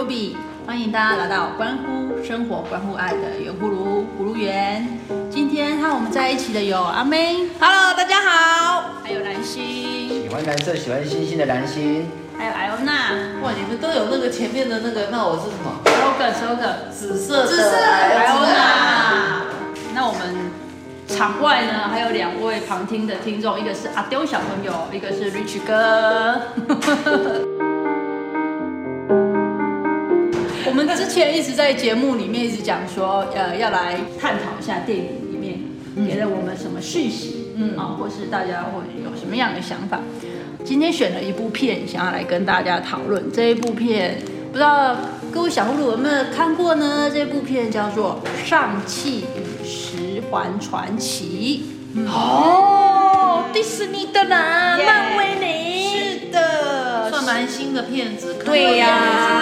Ruby，欢迎大家来到关乎生活、关乎爱的圆葫芦葫芦园。今天和我们在一起的有阿妹，Hello，大家好；还有蓝心，喜欢蓝色、喜欢星星的蓝心；还有艾欧娜。哇，你们都有那个前面的那个，那我是什么？slogan，slogan，紫色的紫色艾欧娜。那我们场外呢还有两位旁听的听众，一个是阿丢小朋友，一个是 Rich 哥。们之前一直在节目里面一直讲说，呃，要来探讨一下电影里面给了我们什么讯息，嗯啊，或是大家会有什么样的想法。今天选了一部片，想要来跟大家讨论。这一部片不知道各位小葫芦有没有看过呢？这部片叫做《上汽与十环传奇》。哦，迪士尼的啦漫威呢？是的，算蛮新的片子。对呀。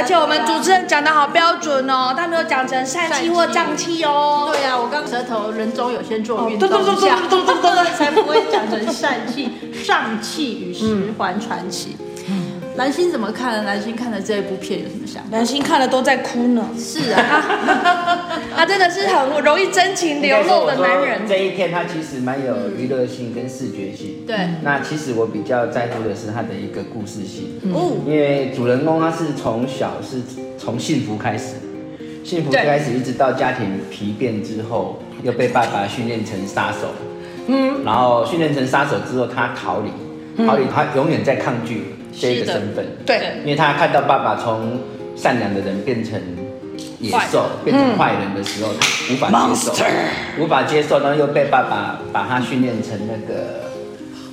而且我们主持人讲的好标准哦，他没有讲成疝气或胀气哦。对呀、啊，我刚舌头人中有先做运动一下，才不会讲成疝气。胀气与十环传奇。蓝心怎么看？蓝心看了这一部片有什么想法？蓝心看了都在哭呢。是啊，他 真的是很容易真情流露的男人。这一片他其实蛮有娱乐性跟视觉性。对。那其实我比较在乎的是他的一个故事性。哦。因为主人公他是从小是从幸福开始，幸福开始一直到家庭疲变之后，又被爸爸训练成杀手。嗯。然后训练成杀手之后，他逃离，逃离，他永远在抗拒。这个身份，对，因为他看到爸爸从善良的人变成野兽，变成坏人的时候，他无法接受.无法接受，然后又被爸爸把他训练成那个，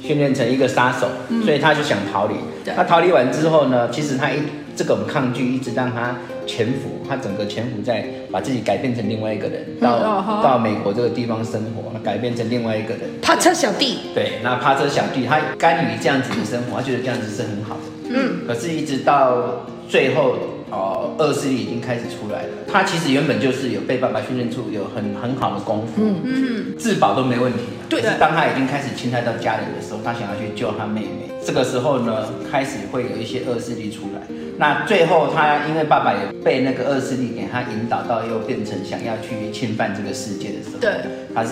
训练成一个杀手，嗯，所以他就想逃离。他逃离完之后呢，其实他一这种抗拒一直让他潜伏，他整个潜伏在把自己改变成另外一个人，到、嗯、到美国这个地方生活，改变成另外一个人。帕车小弟。对，那帕车小弟他甘于这样子的生活，他觉得这样子是很好的。嗯。可是，一直到最后，哦，恶势力已经开始出来了。他其实原本就是有被爸爸训练出有很很好的功夫，嗯嗯，自保都没问题。对。可是当他已经开始侵害到家人的时候，他想要去救他妹妹。这个时候呢，开始会有一些恶势力出来。那最后，他因为爸爸也被那个恶势力给他引导到，又变成想要去侵犯这个世界的时候，对，他是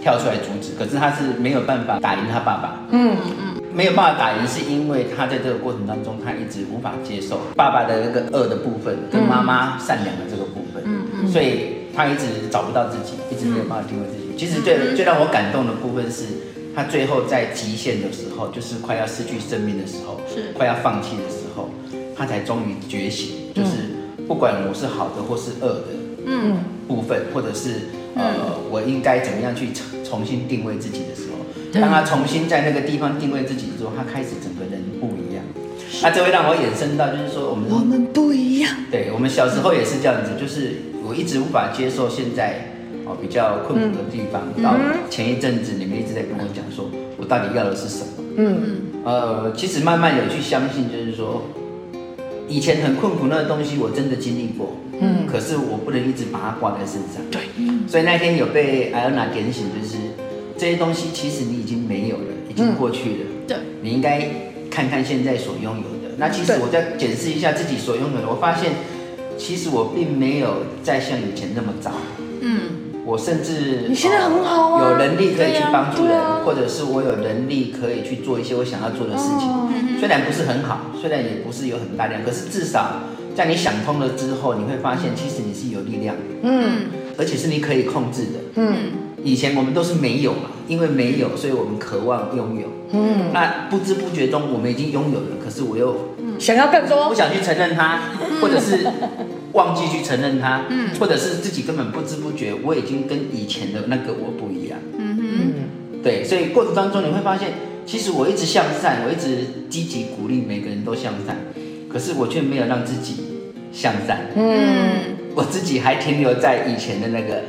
跳出来阻止，可是他是没有办法打赢他爸爸。嗯嗯，没有办法打赢，是因为他在这个过程当中，他一直无法接受爸爸的那个恶的部分，跟妈妈善良的这个部分。嗯嗯，所以他一直找不到自己，一直没有办法定位自己。其实最最让我感动的部分是，他最后在极限的时候，就是快要失去生命的时候，是。快要放弃的时候。他才终于觉醒，就是不管我是好的或是恶的，嗯，部分，或者是呃，我应该怎么样去重重新定位自己的时候，当他重新在那个地方定位自己的时候，他开始整个人不一样。那这会让我衍生到，就是说我们我们不一样。对，我们小时候也是这样子，就是我一直无法接受现在哦比较困苦的地方。到前一阵子你们一直在跟我讲说，我到底要的是什么？嗯，呃，其实慢慢有去相信，就是说。以前很困苦那个东西，我真的经历过，嗯，可是我不能一直把它挂在身上，对，所以那天有被艾欧娜点醒，就是这些东西其实你已经没有了，已经过去了，对，你应该看看现在所拥有的。那其实我再检视一下自己所拥有的，我发现其实我并没有再像以前那么糟，嗯。我甚至你现在很好啊，有能力可以去帮助人，或者是我有能力可以去做一些我想要做的事情。虽然不是很好，虽然也不是有很大量，可是至少在你想通了之后，你会发现其实你是有力量的，嗯，而且是你可以控制的，嗯。以前我们都是没有嘛，因为没有，所以我们渴望拥有，嗯。那不知不觉中我们已经拥有了，可是我又想要更多，不想去承认它，或者是。忘记去承认它，嗯，或者是自己根本不知不觉，我已经跟以前的那个我不一样，嗯哼，对，所以过程当中你会发现，其实我一直向善，我一直积极鼓励每个人都向善，可是我却没有让自己向善，嗯，我自己还停留在以前的那个，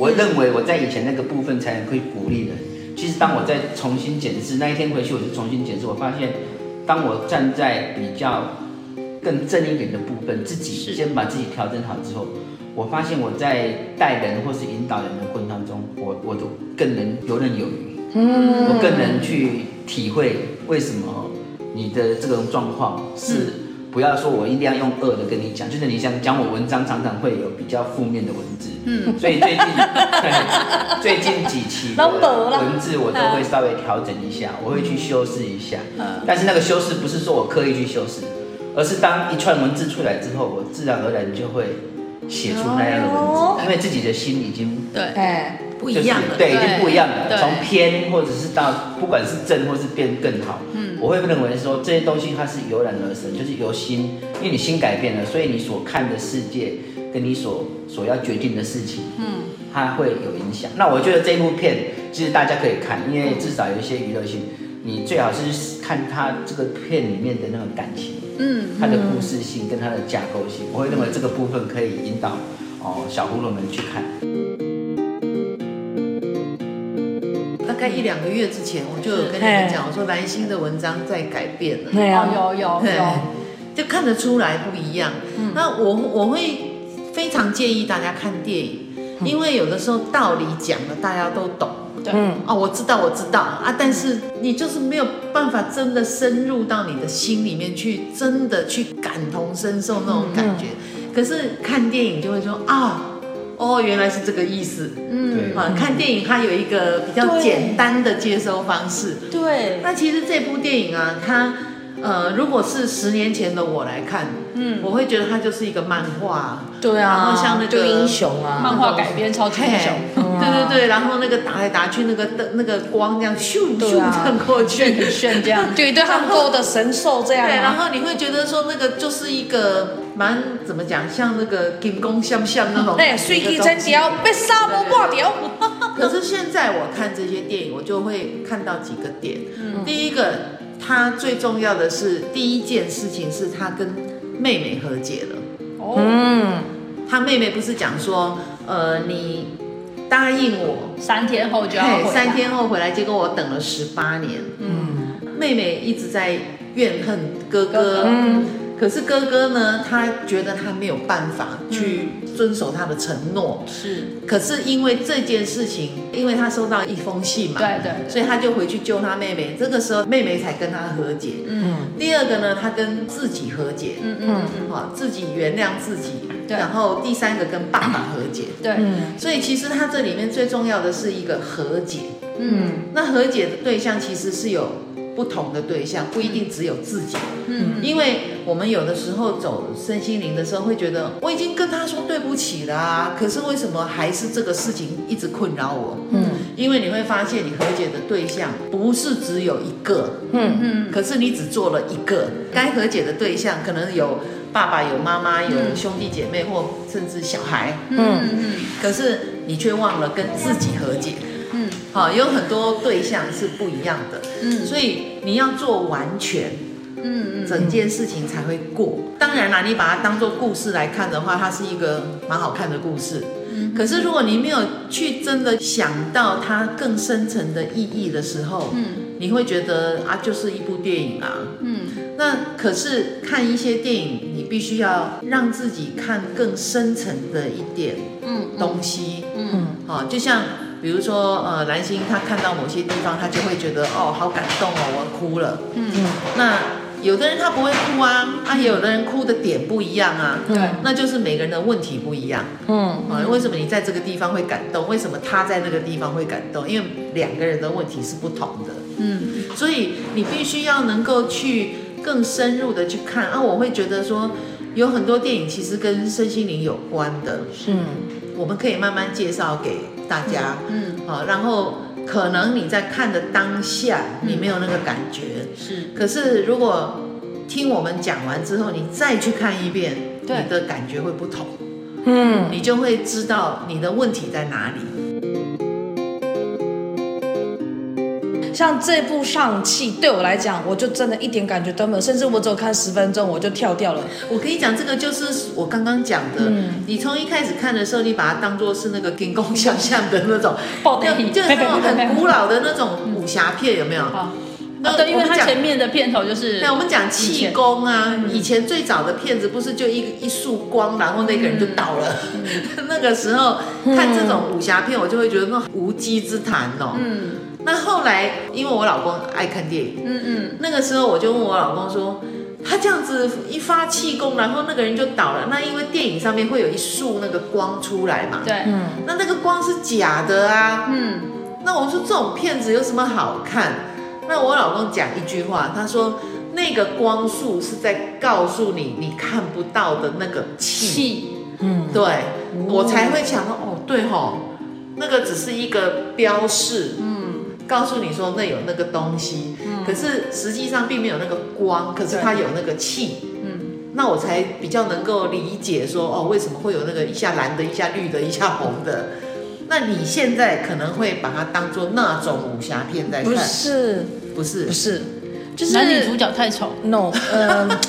我认为我在以前那个部分才能可以鼓励人，其实当我在重新检视那一天回去，我就重新检视，我发现，当我站在比较。更正一点的部分，自己先把自己调整好之后，我发现我在带人或是引导人的过程当中，我我都更能游刃有余，嗯，我更能去体会为什么你的这种状况是不要说我一定要用恶的跟你讲，就是你想讲我文章，常常会有比较负面的文字。嗯，所以最近 最近几期的文字我都会稍微调整一下，我会去修饰一下。嗯，但是那个修饰不是说我刻意去修饰，而是当一串文字出来之后，我自然而然就会写出那样的文字，因为自己的心已经对。不一样了，对，已经不一样了。从偏或者是到，不管是正或是变更好，嗯，我会认为说这些东西它是由然而生，就是由心，因为你心改变了，所以你所看的世界跟你所所要决定的事情，嗯，它会有影响。那我觉得这部片其实大家可以看，因为至少有一些娱乐性。你最好是看它这个片里面的那种感情，嗯，它的故事性跟它的架构性，我会认为这个部分可以引导哦小葫芦们去看。在一两个月之前，我就有跟你们讲，我说蓝星的文章在改变了。对啊，有有有，就看得出来不一样。那我我会非常建议大家看电影，因为有的时候道理讲了大家都懂。对，哦，我知道，我知道啊，但是你就是没有办法真的深入到你的心里面去，真的去感同身受那种感觉。可是看电影就会说啊。哦，原来是这个意思。嗯，啊，看电影它有一个比较简单的接收方式。对。那其实这部电影啊，它呃，如果是十年前的我来看，嗯，我会觉得它就是一个漫画。对啊。然后像那个英雄啊，漫画改编超级英雄。对对对，然后那个打来打去，那个灯那个光这样咻咻闪过去，很炫这样。对对，他们勾的神兽这样。对，然后你会觉得说那个就是一个。蛮怎么讲，像那个金光闪闪那种，哎，水气真调，被沙漠挂掉。可是现在我看这些电影，我就会看到几个点。嗯，第一个，他最重要的是第一件事情是他跟妹妹和解了。哦，嗯，他妹妹不是讲说，呃，你答应我三天后就要回来，三天后回来，结果我等了十八年。嗯，妹妹一直在怨恨哥哥。嗯。可是哥哥呢，他觉得他没有办法去遵守他的承诺。是。可是因为这件事情，因为他收到一封信嘛，对对，所以他就回去救他妹妹。这个时候妹妹才跟他和解。嗯。第二个呢，他跟自己和解。嗯嗯嗯。好，自己原谅自己。对。然后第三个跟爸爸和解。对。所以其实他这里面最重要的是一个和解。嗯。那和解的对象其实是有。不同的对象不一定只有自己，嗯，因为我们有的时候走身心灵的时候，会觉得我已经跟他说对不起了啊，可是为什么还是这个事情一直困扰我？嗯，因为你会发现你和解的对象不是只有一个，嗯。嗯，可是你只做了一个，该和解的对象可能有爸爸、有妈妈、有兄弟姐妹或甚至小孩，嗯。嗯，可是你却忘了跟自己和解。嗯。好，有很多对象是不一样的，嗯，所以你要做完全，嗯嗯，整件事情才会过。当然啦，你把它当做故事来看的话，它是一个蛮好看的故事。嗯，可是如果你没有去真的想到它更深层的意义的时候，嗯，你会觉得啊，就是一部电影啊，嗯，那可是看一些电影，你必须要让自己看更深层的一点，嗯，东西，嗯，好，就像。比如说，呃，蓝星他看到某些地方，他就会觉得哦，好感动哦，我哭了。嗯嗯。那有的人他不会哭啊，啊，有的人哭的点不一样啊。对。那就是每个人的问题不一样。嗯。啊，为什么你在这个地方会感动？为什么他在那个地方会感动？因为两个人的问题是不同的。嗯。所以你必须要能够去更深入的去看啊。我会觉得说，有很多电影其实跟身心灵有关的。是。我们可以慢慢介绍给大家，嗯，好，然后可能你在看的当下，你没有那个感觉，是，可是如果听我们讲完之后，你再去看一遍，你的感觉会不同，嗯，你就会知道你的问题在哪里。像这部上气对我来讲，我就真的一点感觉都没有，甚至我只有看十分钟我就跳掉了。我跟你讲，这个就是我刚刚讲的，嗯、你从一开始看的时候，你把它当做是那个金光想象的那种，就就是那种很古老的那种武侠片，有没有？好，那对，因为它前面的片头就是，那我们讲气功啊，以前最早的片子不是就一一束光，然后那个人就倒了。嗯、那个时候看这种武侠片，我就会觉得那无稽之谈哦。嗯。那后来，因为我老公爱看电影，嗯嗯，那个时候我就问我老公说：“他这样子一发气功，然后那个人就倒了。那因为电影上面会有一束那个光出来嘛，对，嗯，那那个光是假的啊，嗯，那我说这种片子有什么好看？那我老公讲一句话，他说那个光束是在告诉你你看不到的那个气，嗯，对，我才会想到哦，对吼，那个只是一个标示，嗯，告诉你说那有那个东西。可是实际上并没有那个光，可是它有那个气，嗯，那我才比较能够理解说哦，为什么会有那个一下蓝的，一下绿的，一下红的？那你现在可能会把它当做那种武侠片在看？不是，不是，不是，就是男女主角太丑。No，嗯、呃，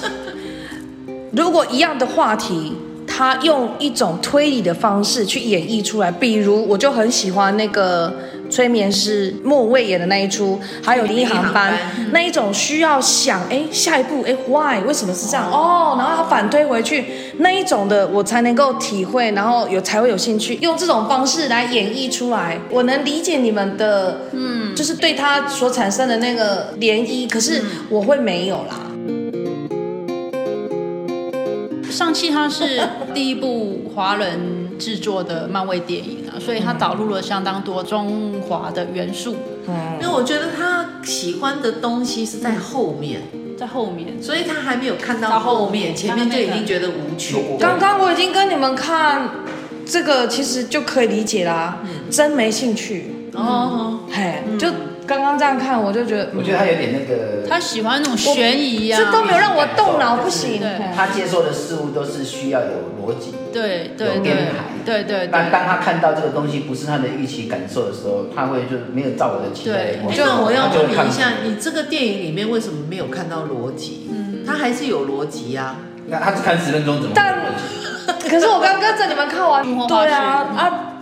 如果一样的话题，他用一种推理的方式去演绎出来，比如我就很喜欢那个。催眠师莫文蔚演的那一出，还有《灵异航班》那一种需要想，哎，下一步，哎，why？为什么是这样？哦，然后他反推回去那一种的，我才能够体会，然后有才会有兴趣，用这种方式来演绎出来。我能理解你们的，嗯，就是对他所产生的那个涟漪，可是我会没有啦。上期他是第一部华人。制作的漫威电影啊，所以他导入了相当多中华的元素。嗯，因为我觉得他喜欢的东西是在后面，在后面，所以他还没有看到后面，前面就已经觉得无趣。刚刚我已经跟你们看这个，其实就可以理解啦，真没兴趣。哦，嘿，就。刚刚这样看，我就觉得，我觉得他有点那个，他喜欢那种悬疑呀，这都没有让我动脑，不行。他接受的事物都是需要有逻辑，对对对，对对。但当他看到这个东西不是他的预期感受的时候，他会就没有照我的期待。就我要问你一下，你这个电影里面为什么没有看到逻辑？嗯，他还是有逻辑呀。那他只看十分钟怎么？但可是我刚刚在你们看完，对啊啊，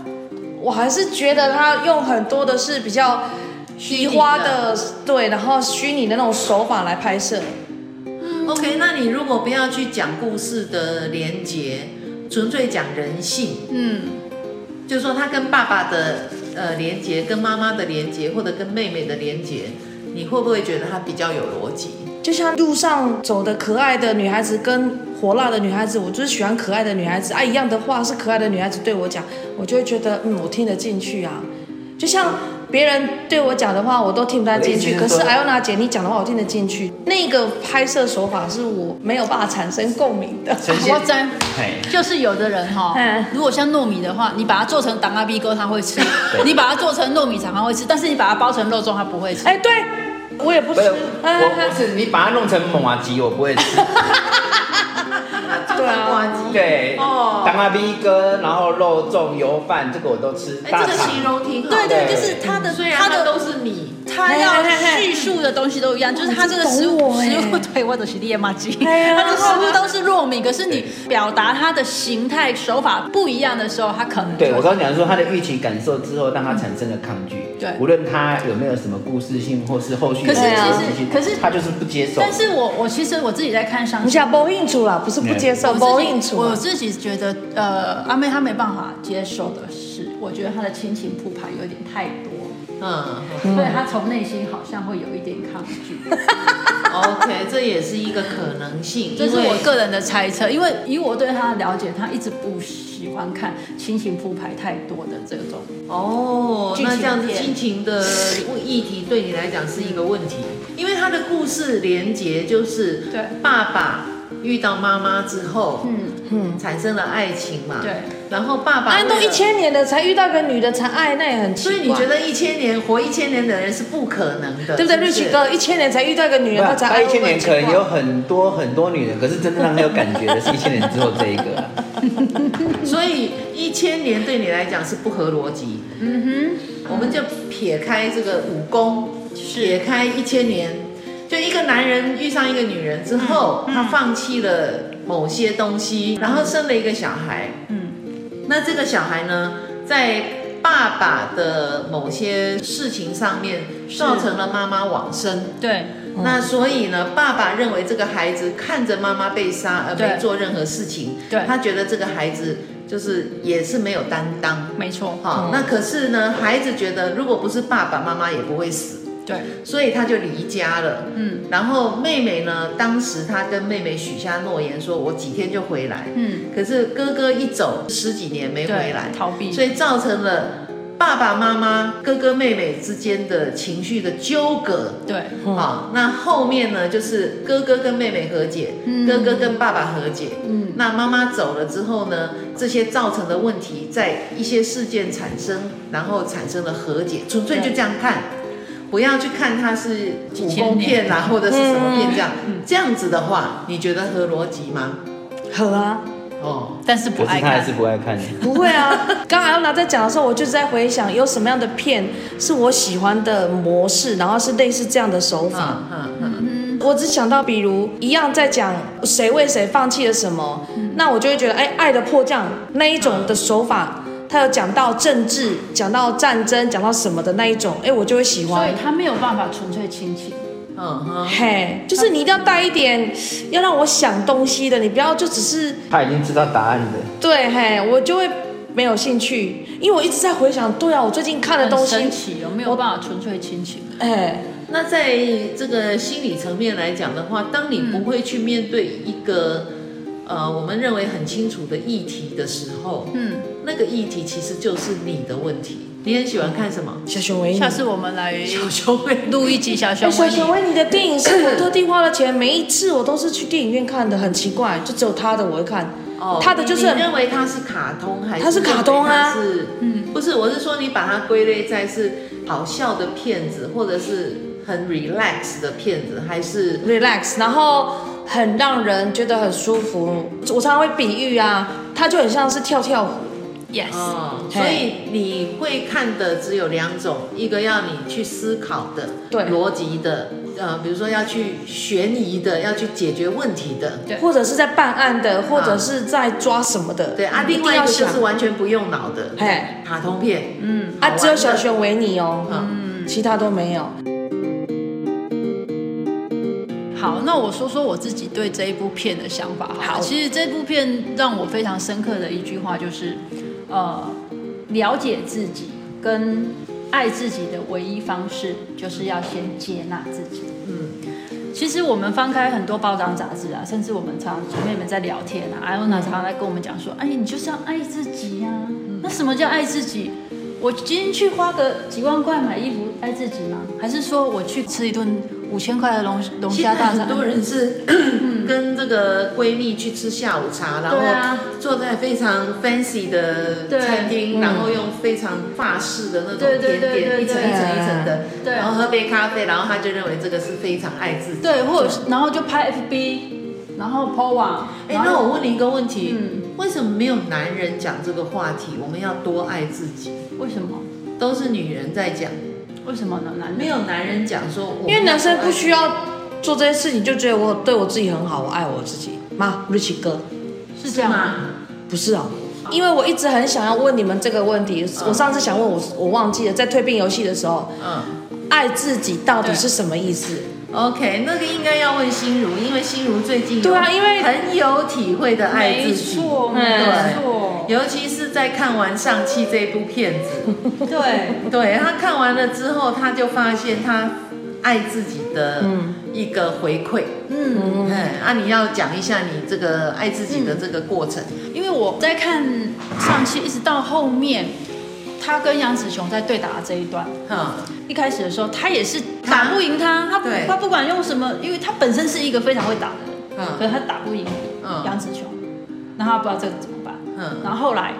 我还是觉得他用很多的是比较。虚花的对，然后虚拟的那种手法来拍摄。OK，那你如果不要去讲故事的连结，纯粹讲人性，嗯，就是说他跟爸爸的呃连结，跟妈妈的连结，或者跟妹妹的连结，你会不会觉得他比较有逻辑？就像路上走的可爱的女孩子跟火辣的女孩子，我就是喜欢可爱的女孩子啊，一样的话是可爱的女孩子对我讲，我就会觉得嗯，我听得进去啊，就像。别人对我讲的话，我都听不太进去。可是艾欧娜姐，你讲的话我听得进去。那个拍摄手法是我没有办法产生共鸣的。我真，就是有的人哈，如果像糯米的话，你把它做成当阿 B 哥他会吃；你把它做成糯米肠他会吃，但是你把它包成肉粽他不会吃。哎，对，我也不吃。我不是，你把它弄成猛啊鸡，我不会吃。对 啊，对哦，当阿 B 哥，然后肉粽、油饭，这个我都吃。哎，这个形容挺好。对对，就是他的，它的都是米，它要叙述的东西都一样，就是他这个食物 食物对，我的是烈麻鸡，他的食物都是糯米，可是你表达它的形态手法不一样的时候，他可能对我刚刚讲说，他的预期感受之后，让他产生了抗拒。对，无论他有没有什么故事性，或是后续，可是其实可是他就是不接受。但是我我其实我自己在看上，你想播映出了，不是不接受，播映出。我自己觉得，呃，阿妹她没办法接受的是，我觉得她的亲情铺排有点太多，嗯，所以他从内心好像会有一点抗拒。OK，这也是一个可能性，这是我个人的猜测，因为以我对他的了解，他一直不喜欢看亲情铺排太多的这种。哦，那这样子亲情的议题对你来讲是一个问题，因为他的故事连结就是对爸爸。遇到妈妈之后，嗯嗯，产生了爱情嘛，对。然后爸爸，啊，都一千年了才遇到个女的才爱，那也很奇怪。所以你觉得一千年活一千年的人是不可能的，对不对？瑞奇哥，一千年才遇到一个女人，他才爱。一千年可能有很多很多女人，可是真正让他有感觉的是一千年之后这一个。所以一千年对你来讲是不合逻辑。嗯哼，我们就撇开这个武功，撇开一千年。就一个男人遇上一个女人之后，嗯嗯、他放弃了某些东西，然后生了一个小孩。嗯，那这个小孩呢，在爸爸的某些事情上面造成了妈妈往生。对，那所以呢，爸爸认为这个孩子看着妈妈被杀而没做任何事情，对，他觉得这个孩子就是也是没有担当。没错，哈，那可是呢，孩子觉得如果不是爸爸妈妈也不会死。对，所以他就离家了。嗯，然后妹妹呢，当时他跟妹妹许下诺言，说我几天就回来。嗯，可是哥哥一走十几年没回来，逃避，所以造成了。爸爸妈妈、哥哥妹妹之间的情绪的纠葛，对，好，那后面呢，就是哥哥跟妹妹和解，嗯、哥哥跟爸爸和解，嗯，那妈妈走了之后呢，这些造成的问题，在一些事件产生，然后产生了和解，纯粹就这样看，不要去看它是武功片啊，或者是什么片这样，嗯、这样子的话，你觉得合逻辑吗？合啊。哦，但是不爱看，他还是不爱看。不会啊，刚刚安娜在讲的时候，我就在回想有什么样的片是我喜欢的模式，然后是类似这样的手法。嗯嗯嗯。我只想到，比如一样在讲谁为谁放弃了什么，嗯、那我就会觉得，哎，爱的迫降那一种的手法，他有讲到政治，讲到战争，讲到什么的那一种，哎，我就会喜欢。所以他没有办法纯粹亲情。嗯哼嘿，就是你一定要带一点，要让我想东西的，你不要就只是他已经知道答案的。对嘿，我就会没有兴趣，因为我一直在回想，对啊，我最近看的东西，神奇有没有办法纯粹亲情？哎，那在这个心理层面来讲的话，当你不会去面对一个、嗯、呃我们认为很清楚的议题的时候，嗯，那个议题其实就是你的问题。你很喜欢看什么？小熊维尼。下次我们来小熊维录一集小熊维尼。小熊维尼的电影 是我特地花了钱，每一次我都是去电影院看的，很奇怪，就只有他的我会看。哦，他的就是你认为他是卡通还是？他是卡通啊。是，嗯，不是，我是说你把它归类在是好笑的片子，或者是很 relax 的片子，还是 relax，然后很让人觉得很舒服。我常常会比喻啊，它就很像是跳跳虎。Yes，哦，所以你会看的只有两种，一个要你去思考的，对，逻辑的，呃，比如说要去悬疑的，要去解决问题的，对，或者是在办案的，或者是在抓什么的，对啊，另外一个就是完全不用脑的，哎，卡通片，嗯，啊，只有小熊维尼哦，嗯，其他都没有。好，那我说说我自己对这一部片的想法。好，其实这部片让我非常深刻的一句话就是。呃，了解自己跟爱自己的唯一方式，就是要先接纳自己。嗯，其实我们翻开很多报章杂志啊，甚至我们常姐妹们在聊天啊，艾欧娜常常在跟我们讲说：“哎，你就是要爱自己呀。”那什么叫爱自己？我今天去花个几万块买衣服，爱自己吗？还是说我去吃一顿？五千块的龙龙虾大餐，很多人是跟这个闺蜜去吃下午茶，然后坐在非常 fancy 的餐厅，然后用非常法式的那种甜点，一层一层一层的，然后喝杯咖啡，然后他就认为这个是非常爱自己。对，或者是然后就拍 FB，然后 po 网。哎，那我问你一个问题，为什么没有男人讲这个话题？我们要多爱自己？为什么？都是女人在讲。为什么呢？男没有男人讲说，因为男生不需要做这些事情，就觉得我对我自己很好，我爱我自己妈？Richie 哥是这样吗？不是啊，因为我一直很想要问你们这个问题。我上次想问我，我忘记了，在蜕变游戏的时候，嗯，爱自己到底是什么意思？OK，那个应该要问心如，因为心如最近对啊，因为很有体会的爱自己，没错，没错。尤其是在看完《上气》这部片子，对，对他看完了之后，他就发现他爱自己的一个回馈。嗯，哎，啊，你要讲一下你这个爱自己的这个过程。嗯、因为我在看《上气》，一直到后面，他跟杨子琼在对打的这一段，嗯，一开始的时候，他也是打不赢他，他他，不管用什么，因为他本身是一个非常会打的人，嗯，可是他打不赢杨紫琼，那他不知道这个怎么。嗯，然后后来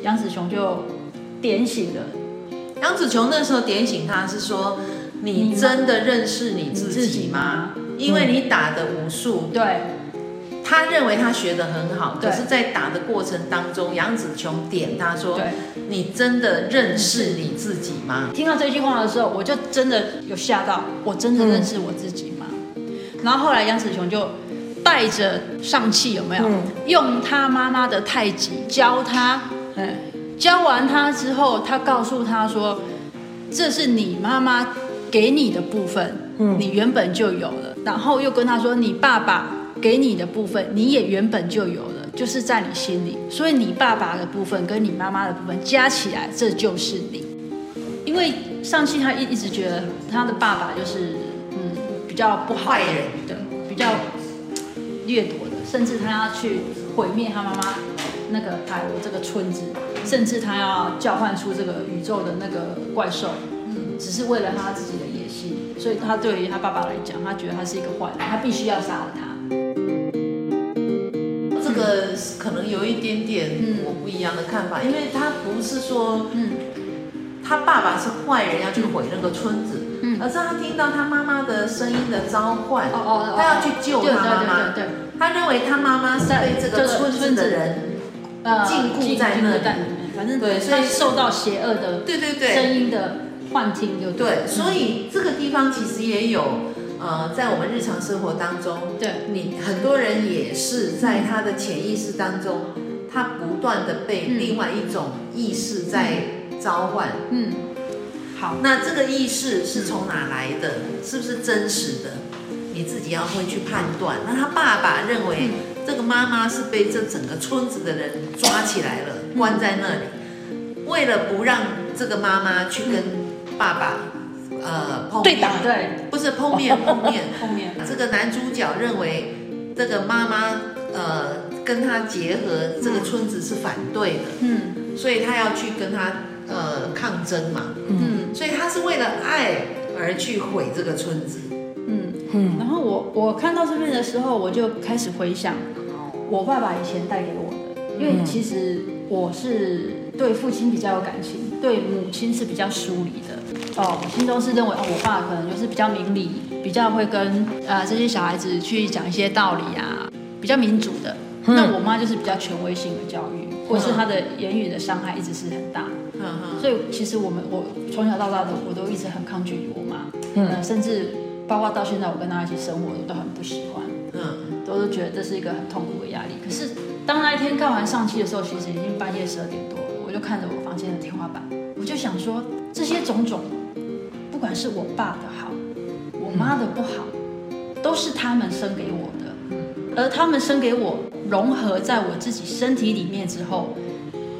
杨紫琼就点醒了。杨紫琼，那时候点醒他是说：“你真的认识你自己吗？因为你打的武术，对，他认为他学得很好，可是，在打的过程当中，杨紫琼点他说：‘你真的认识你自己吗？’听到这句话的时候，我就真的有吓到，我真的认识我自己吗？然后后来杨紫琼就。带着上气有没有？嗯、用他妈妈的太极教他，嗯，教完他之后，他告诉他说：“这是你妈妈给你的部分，嗯，你原本就有了。”然后又跟他说：“你爸爸给你的部分，你也原本就有了，就是在你心里。所以你爸爸的部分跟你妈妈的部分加起来，这就是你。”因为上期他一一直觉得他的爸爸就是嗯比较不好的人，对，比较掠夺的，甚至他要去毁灭他妈妈那个海螺这个村子，甚至他要叫唤出这个宇宙的那个怪兽，嗯，只是为了他自己的野心，所以他对于他爸爸来讲，他觉得他是一个坏人，他必须要杀了他。这个可能有一点点我不一样的看法，因为他不是说，嗯，他爸爸是坏人要去毁那个村子，嗯，而是他听到他妈妈的声音的召唤，哦哦，他要去救他妈妈，对，他认为他妈妈是被这个村子的人禁锢在那里，反正对，所以受到邪恶的对对对。声音的幻听，就对，所以这个地方其实也有。呃，在我们日常生活当中，对你很多人也是在他的潜意识当中，他不断的被另外一种意识在召唤。嗯，好，那这个意识是从哪来的？是不是真实的？你自己要会去判断。那他爸爸认为这个妈妈是被这整个村子的人抓起来了，关在那里，为了不让这个妈妈去跟爸爸。呃，碰，对打对，不是碰面，碰面，碰面。这个男主角认为，这个妈妈呃跟他结合，这个村子是反对的，嗯，所以他要去跟他呃抗争嘛，嗯，所以他是为了爱而去毁这个村子，嗯嗯。然后我我看到这边的时候，我就开始回想我爸爸以前带给我的，因为其实我是。对父亲比较有感情，对母亲是比较疏离的。哦，我心中是认为，哦，我爸可能就是比较明理，比较会跟呃这些小孩子去讲一些道理啊，比较民主的。嗯、那我妈就是比较权威性的教育，或是她的言语的伤害一直是很大。嗯嗯。所以其实我们我从小到大的我都一直很抗拒我妈，嗯、呃，甚至包括到现在我跟她一起生活，我都很不喜欢。嗯，都是觉得这是一个很痛苦的压力。可是当那一天看完上期的时候，其实已经半夜十二点多。我就看着我房间的天花板，我就想说，这些种种，不管是我爸的好，我妈的不好，都是他们生给我的，而他们生给我，融合在我自己身体里面之后，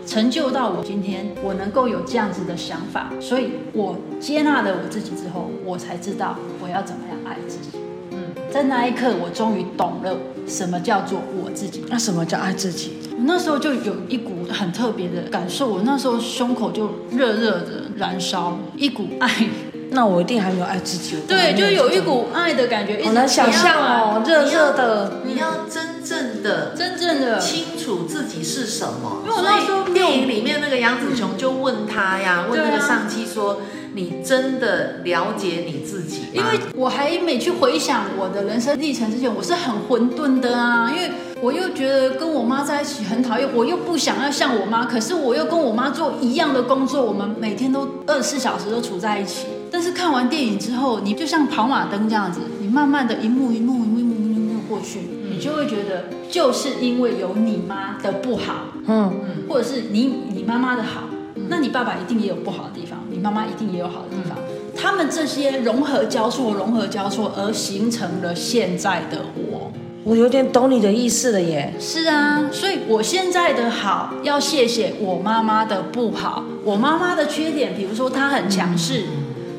成就到我今天，我能够有这样子的想法，所以我接纳了我自己之后，我才知道我要怎么样爱自己。嗯，在那一刻，我终于懂了什么叫做我自己。那什么叫爱自己？我那时候就有一股很特别的感受，我那时候胸口就热热的燃烧，一股爱。那我一定还没有爱自己。对，就有一股爱的感觉。好难想象哦，热热的。你要真正的、真正的清楚自己是什么。因为我那时候电影里面那个杨紫琼就问他呀，问那个上期说。你真的了解你自己？因为我还没去回想我的人生历程之前，我是很混沌的啊。因为我又觉得跟我妈在一起很讨厌，我又不想要像我妈，可是我又跟我妈做一样的工作，我们每天都二十四小时都处在一起。但是看完电影之后，你就像跑马灯这样子，你慢慢的一幕一幕一幕一幕一幕过去，你就会觉得就是因为有你妈的不好，嗯嗯，或者是你你妈妈的好。那你爸爸一定也有不好的地方，你妈妈一定也有好的地方，他们这些融合交错，融合交错而形成了现在的我。我有点懂你的意思了耶。是啊，所以我现在的好要谢谢我妈妈的不好。我妈妈的缺点，比如说她很强势，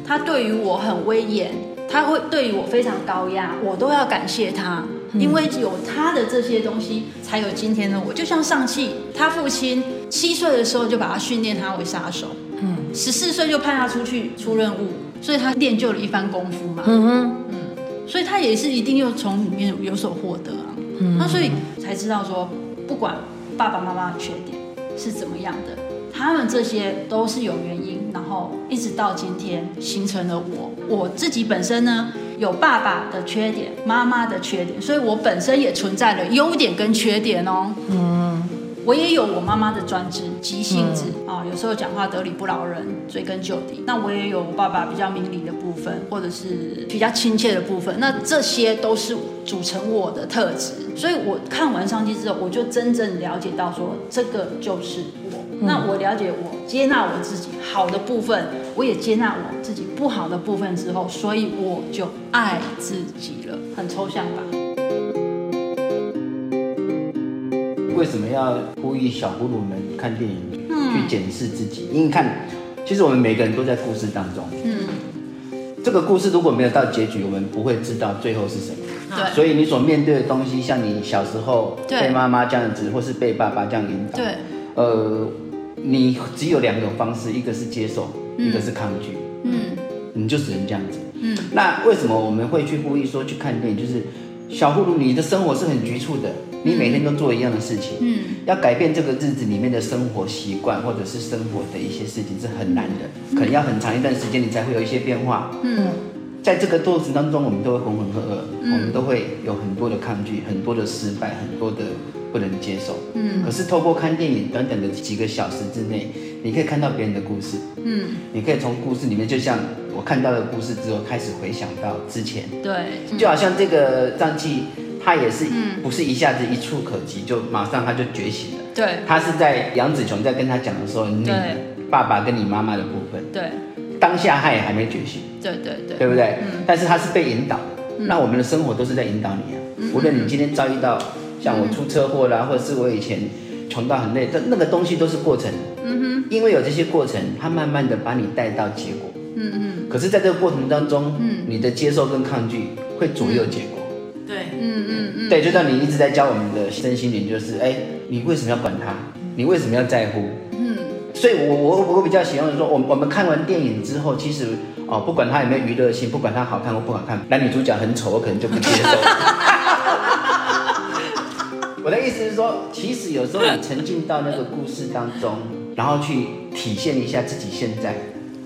她对于我很威严，他会对于我非常高压，我都要感谢他。因为有他的这些东西，才有今天的我。就像上气，他父亲七岁的时候就把他训练他为杀手，嗯，十四岁就派他出去出任务，所以他练就了一番功夫嘛，嗯哼，嗯，所以他也是一定又从里面有所获得啊，嗯，那所以才知道说，不管爸爸妈妈的缺点是怎么样的，他们这些都是有原因，然后一直到今天形成了我。我自己本身呢，有爸爸的缺点，妈妈的缺点，所以我本身也存在了优点跟缺点哦。嗯，我也有我妈妈的专制、急性子啊、有时候讲话得理不饶人、追根究底。那我也有我爸爸比较明理的部分，或者是比较亲切的部分。那这些都是组成我的特质。所以我看完尚气之后，我就真正了解到说，这个就是我。那我了解我，接纳我自己好的部分，我也接纳我自己不好的部分之后，所以我就爱自己了。很抽象吧？为什么要呼吁小葫芦们看电影去检视自己？嗯、因为看其实我们每个人都在故事当中。嗯。这个故事如果没有到结局，我们不会知道最后是什么。对。所以你所面对的东西，像你小时候被妈妈这样子，或是被爸爸这样引导。对。呃，你只有两种方式，一个是接受，一个是抗拒。嗯。你就只能这样子。嗯。那为什么我们会去呼吁说去看电影？就是。小葫芦，你的生活是很局促的，你每天都做一样的事情，嗯，要改变这个日子里面的生活习惯或者是生活的一些事情是很难的，可能要很长一段时间你才会有一些变化，嗯，在这个过程当中，我们都会浑浑噩噩，我们都会有很多的抗拒，很多的失败，很多的不能接受，嗯，可是透过看电影，短短的几个小时之内，你可以看到别人的故事，嗯，你可以从故事里面就像。我看到的故事之后，开始回想到之前，对，就好像这个张继，他也是不是一下子一触可及，就马上它就觉醒了。对，他是在杨子琼在跟他讲的时候，你爸爸跟你妈妈的部分，对，当下他也还没觉醒，对对对，对不对？但是他是被引导的，那我们的生活都是在引导你啊。无论你今天遭遇到像我出车祸啦，或者是我以前穷到很累，这那个东西都是过程。嗯哼，因为有这些过程，他慢慢的把你带到结果。嗯嗯，可是，在这个过程当中，嗯，你的接受跟抗拒会左右结果。对，嗯嗯嗯，对，就像你一直在教我们的身心灵，就是，哎，你为什么要管他？你为什么要在乎？嗯，所以我我我比较喜欢说，我我们看完电影之后，其实哦，不管它有没有娱乐性，不管它好看或不好看，男女主角很丑，我可能就不接受。我的意思是说，其实有时候你沉浸到那个故事当中，然后去体现一下自己现在。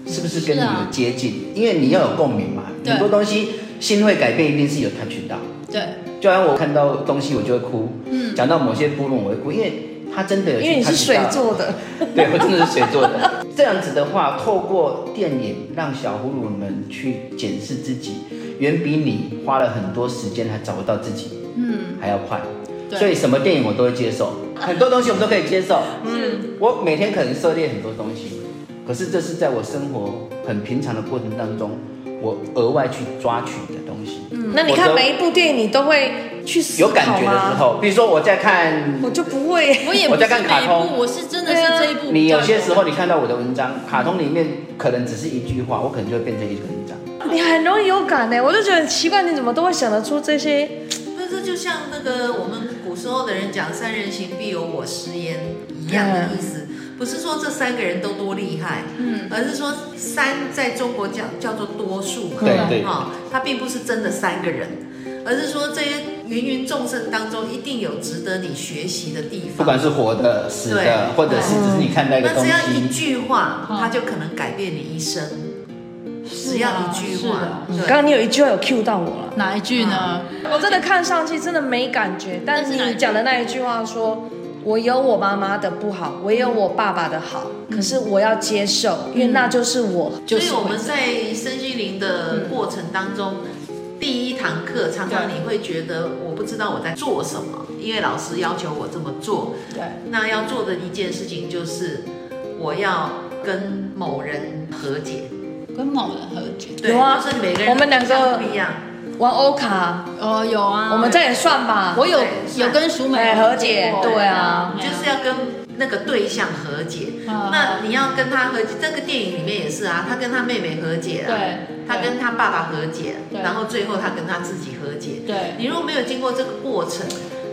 是不是跟你有接近？啊、因为你要有共鸣嘛。很多东西心会改变，一定是有 touch 到。对，就像我看到东西我就会哭。嗯。讲到某些部分我会哭，因为他真的有。因为你是水做的。对，我真的是水做的。这样子的话，透过电影让小葫芦们去检视自己，远比你花了很多时间还找不到自己，嗯，还要快。对所以什么电影我都会接受，很多东西我们都可以接受。嗯。我每天可能涉猎很多东西。可是这是在我生活很平常的过程当中，我额外去抓取的东西。嗯，那你看每一部电影，你都会去思考？有感觉的时候，比如说我在看，我就不会，我也不是每一部，我在看卡通，我是真的是这一部。你有些时候你看到我的文章，卡通里面可能只是一句话，我可能就会变成一个文章。你很容易有感呢，我就觉得很奇怪，你怎么都会想得出这些？那这就像那个我们古时候的人讲“三人行，必有我师焉”一样的意思。不是说这三个人都多厉害，嗯，而是说三在中国叫叫做多数，对对，哈，它并不是真的三个人，而是说这些芸芸众生当中一定有值得你学习的地方，不管是活的、死的，或者是只是你看待的东西，那只要一句话，它就可能改变你一生。只要一句话，刚刚你有一句话有 cue 到我了，哪一句呢？我真的看上去真的没感觉，但是你讲的那一句话说。我有我妈妈的不好，我也有我爸爸的好，嗯、可是我要接受，因为那就是我。所以我们在身心灵的过程当中，嗯、第一堂课常常你会觉得我不知道我在做什么，因为老师要求我这么做。对，那要做的一件事情就是我要跟某人和解，跟某人和解。对，有啊，就是每个人我们两个不一样。玩欧卡哦，有啊，我们这也算吧。我有有跟淑美和解，对啊，就是要跟那个对象和解。那你要跟他和解，这个电影里面也是啊，他跟他妹妹和解了，对，他跟他爸爸和解，然后最后他跟他自己和解。对，你如果没有经过这个过程，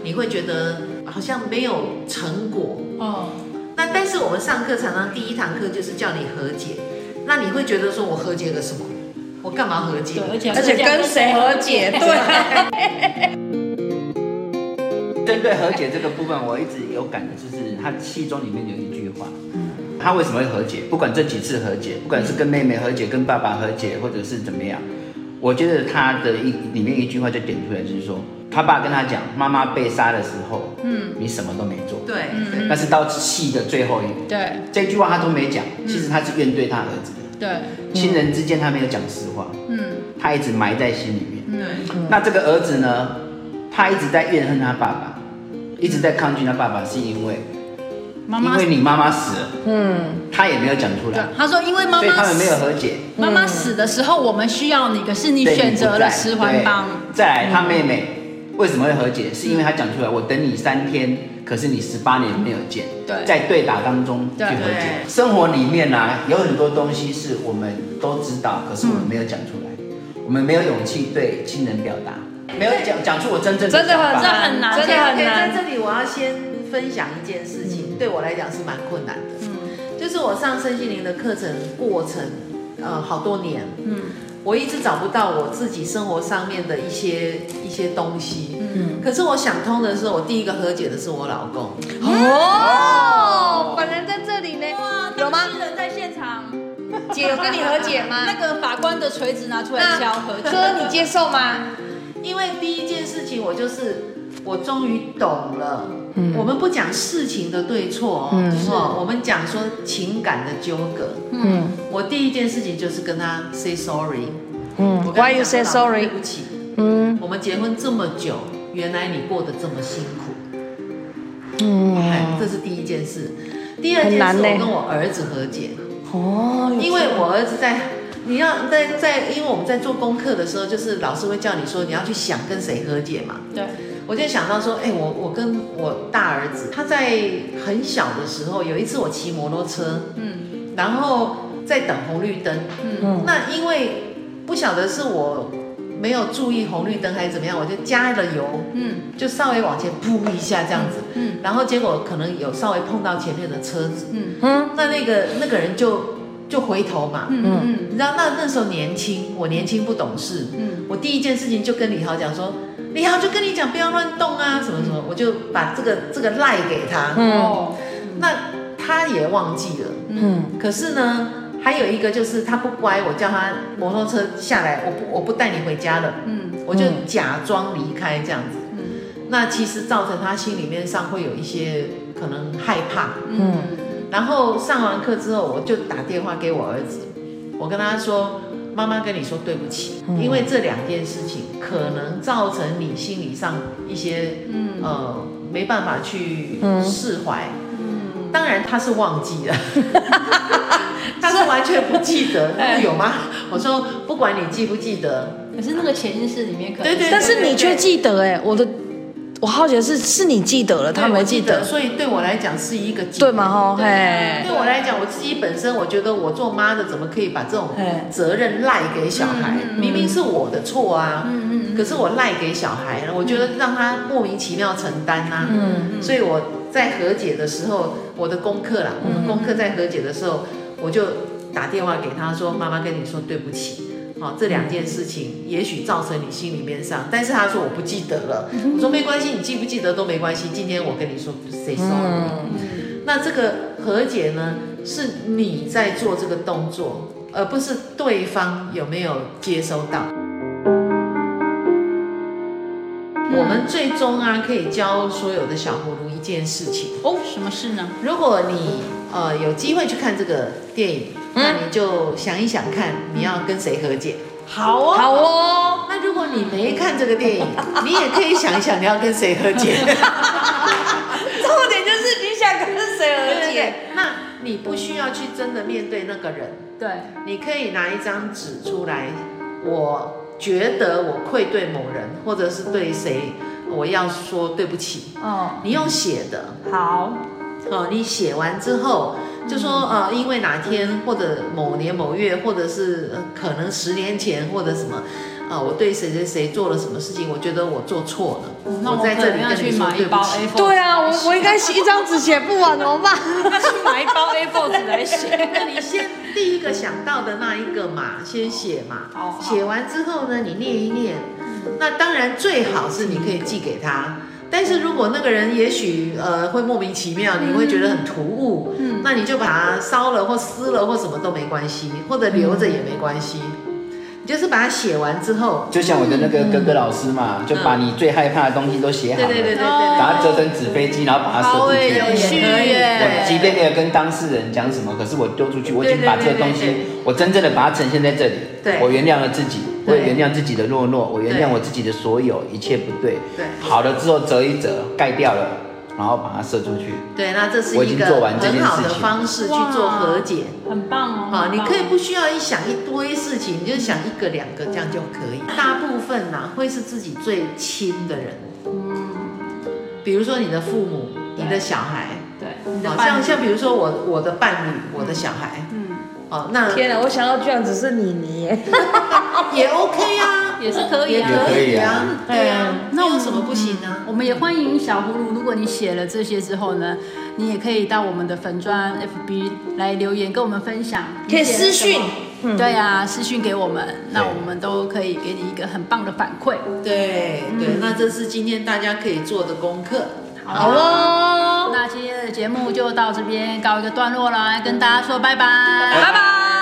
你会觉得好像没有成果。哦，那但是我们上课常常第一堂课就是叫你和解，那你会觉得说我和解了什么？我干嘛和解？而且而且跟谁和解？对。针对和解这个部分，我一直有感的就是他戏中里面有一句话，他为什么会和解？不管这几次和解，不管是跟妹妹和解、跟爸爸和解，或者是怎么样，我觉得他的一里面一句话就点出来，就是说他爸跟他讲，妈妈被杀的时候，嗯，你什么都没做，对，但是到戏的最后一，对，这句话他都没讲，其实他是怨对他儿子。对，亲人之间他没有讲实话，嗯，他一直埋在心里面。对，那这个儿子呢，他一直在怨恨他爸爸，一直在抗拒他爸爸，是因为，妈妈因为你妈妈死了，嗯，他也没有讲出来。他说因为妈妈，所以他们没有和解。妈妈死的时候，我们需要你，可是你选择了十环帮。再来，他妹妹为什么会和解？是因为他讲出来，我等你三天，可是你十八年没有见，对，在对打当中去和解。生活里面呢、啊，有很多东西是我们都知道，可是我们没有讲出来，嗯、我们没有勇气对亲人表达，没有讲讲出我真正的真的很这很难，真的很难。在这里我要先分享一件事情，嗯、对我来讲是蛮困难的，嗯，就是我上身心灵的课程过程，呃，好多年，嗯。我一直找不到我自己生活上面的一些一些东西，嗯，可是我想通的是，我第一个和解的是我老公。哦，本人在这里呢，有吗？人在现场，姐有跟你和解吗？那个法官的锤子拿出来敲和解，哥你接受吗？因为第一件事情，我就是我终于懂了。嗯，我们不讲事情的对错哦，嗯，是，我们讲说情感的纠葛。嗯，我第一件事情就是跟他 say sorry。嗯，Why you say sorry？对不起。嗯，我们结婚这么久，原来你过得这么辛苦。嗯，这是第一件事。第二件事，我跟我儿子和解。哦，因为我儿子在，你要在在，因为我们在做功课的时候，就是老师会叫你说你要去想跟谁和解嘛。对。我就想到说，哎、欸，我我跟我大儿子，他在很小的时候，有一次我骑摩托车，嗯，然后在等红绿灯，嗯，那因为不晓得是我没有注意红绿灯还是怎么样，我就加了油，嗯，就稍微往前扑一下这样子，嗯，然后结果可能有稍微碰到前面的车子，嗯嗯，那那个那个人就就回头嘛，嗯嗯，你知道那那时候年轻，我年轻不懂事，嗯，我第一件事情就跟李豪讲说。李豪就跟你讲不要乱动啊，什么什么，我就把这个这个赖给他。嗯，那他也忘记了。嗯，可是呢，还有一个就是他不乖，我叫他摩托车下来，我不我不带你回家了。嗯，我就假装离开这样子。嗯，那其实造成他心里面上会有一些可能害怕。嗯，然后上完课之后，我就打电话给我儿子，我跟他说。妈妈跟你说对不起，因为这两件事情可能造成你心理上一些，嗯呃没办法去释怀。嗯，当然他是忘记了，他是完全不记得。有吗？我说不管你记不记得，可是那个潜意识里面可能，对对，但是你却记得哎，我的。我好奇的是，是你记得了，他没记得，所以对我来讲是一个对吗？吼，嘿，对我来讲，我自己本身，我觉得我做妈的怎么可以把这种责任赖给小孩？明明是我的错啊，嗯嗯，可是我赖给小孩，我觉得让他莫名其妙承担啊，嗯，所以我在和解的时候，我的功课啦，我们功课在和解的时候，我就打电话给他说：“妈妈跟你说对不起。”好，这两件事情也许造成你心里面上，但是他说我不记得了。我说没关系，你记不记得都没关系。今天我跟你说 say sorry。那这个和解呢，是你在做这个动作，而不是对方有没有接收到。我们最终啊，可以教所有的小葫芦一件事情哦，什么事呢？如果你呃有机会去看这个电影。那你就想一想看，你要跟谁和解？好哦，好哦。那如果你没看这个电影，你也可以想一想你要跟谁和解。重点就是你想跟谁和解。那你不需要去真的面对那个人，对，你可以拿一张纸出来。我觉得我愧对某人，或者是对谁，我要说对不起。哦，你用写的。好。哦，你写完之后。就说呃，因为哪天或者某年某月，或者是可能十年前或者什么，啊、呃，我对谁谁谁做了什么事情，我觉得我做错了，嗯、我在这里跟你说对不起。对啊，我我应该写一张纸写不完怎么办？那去买一包 A4 纸来写。那你先第一个想到的那一个嘛，先写嘛。哦。写完之后呢，你念一念。那当然最好是你可以寄给他。但是如果那个人也许呃会莫名其妙，你会觉得很突兀，嗯，那你就把它烧了或撕了或什么都没关系，或者留着也没关系，你就是把它写完之后，就像我的那个哥哥老师嘛，就把你最害怕的东西都写好了，对对对对，把它折成纸飞机，然后把它射出去，有趣耶！即便没有跟当事人讲什么，可是我丢出去，我已经把这个东西，我真正的把它呈现在这里，对，我原谅了自己。我也原谅自己的懦弱，我原谅我自己的所有一切不对。对，好了之后折一折，盖掉了，然后把它射出去。对，那这是一个很好的方式去做和解，很棒哦。好，你可以不需要一想一堆事情，你就想一个两个这样就可以。大部分呢会是自己最亲的人，嗯，比如说你的父母，你的小孩，对，好像像比如说我我的伴侣，我的小孩，嗯，哦，那天哪，我想到居然只是你你，也 OK 啊，也是可以，也可以啊，对啊，那有什么不行呢？我们也欢迎小葫芦，如果你写了这些之后呢，你也可以到我们的粉砖 FB 来留言跟我们分享，可以私讯。对呀、啊，私讯给我们，那我们都可以给你一个很棒的反馈。对对，那这是今天大家可以做的功课。好喽，那今天的节目就到这边告一个段落了，跟大家说拜拜，拜拜。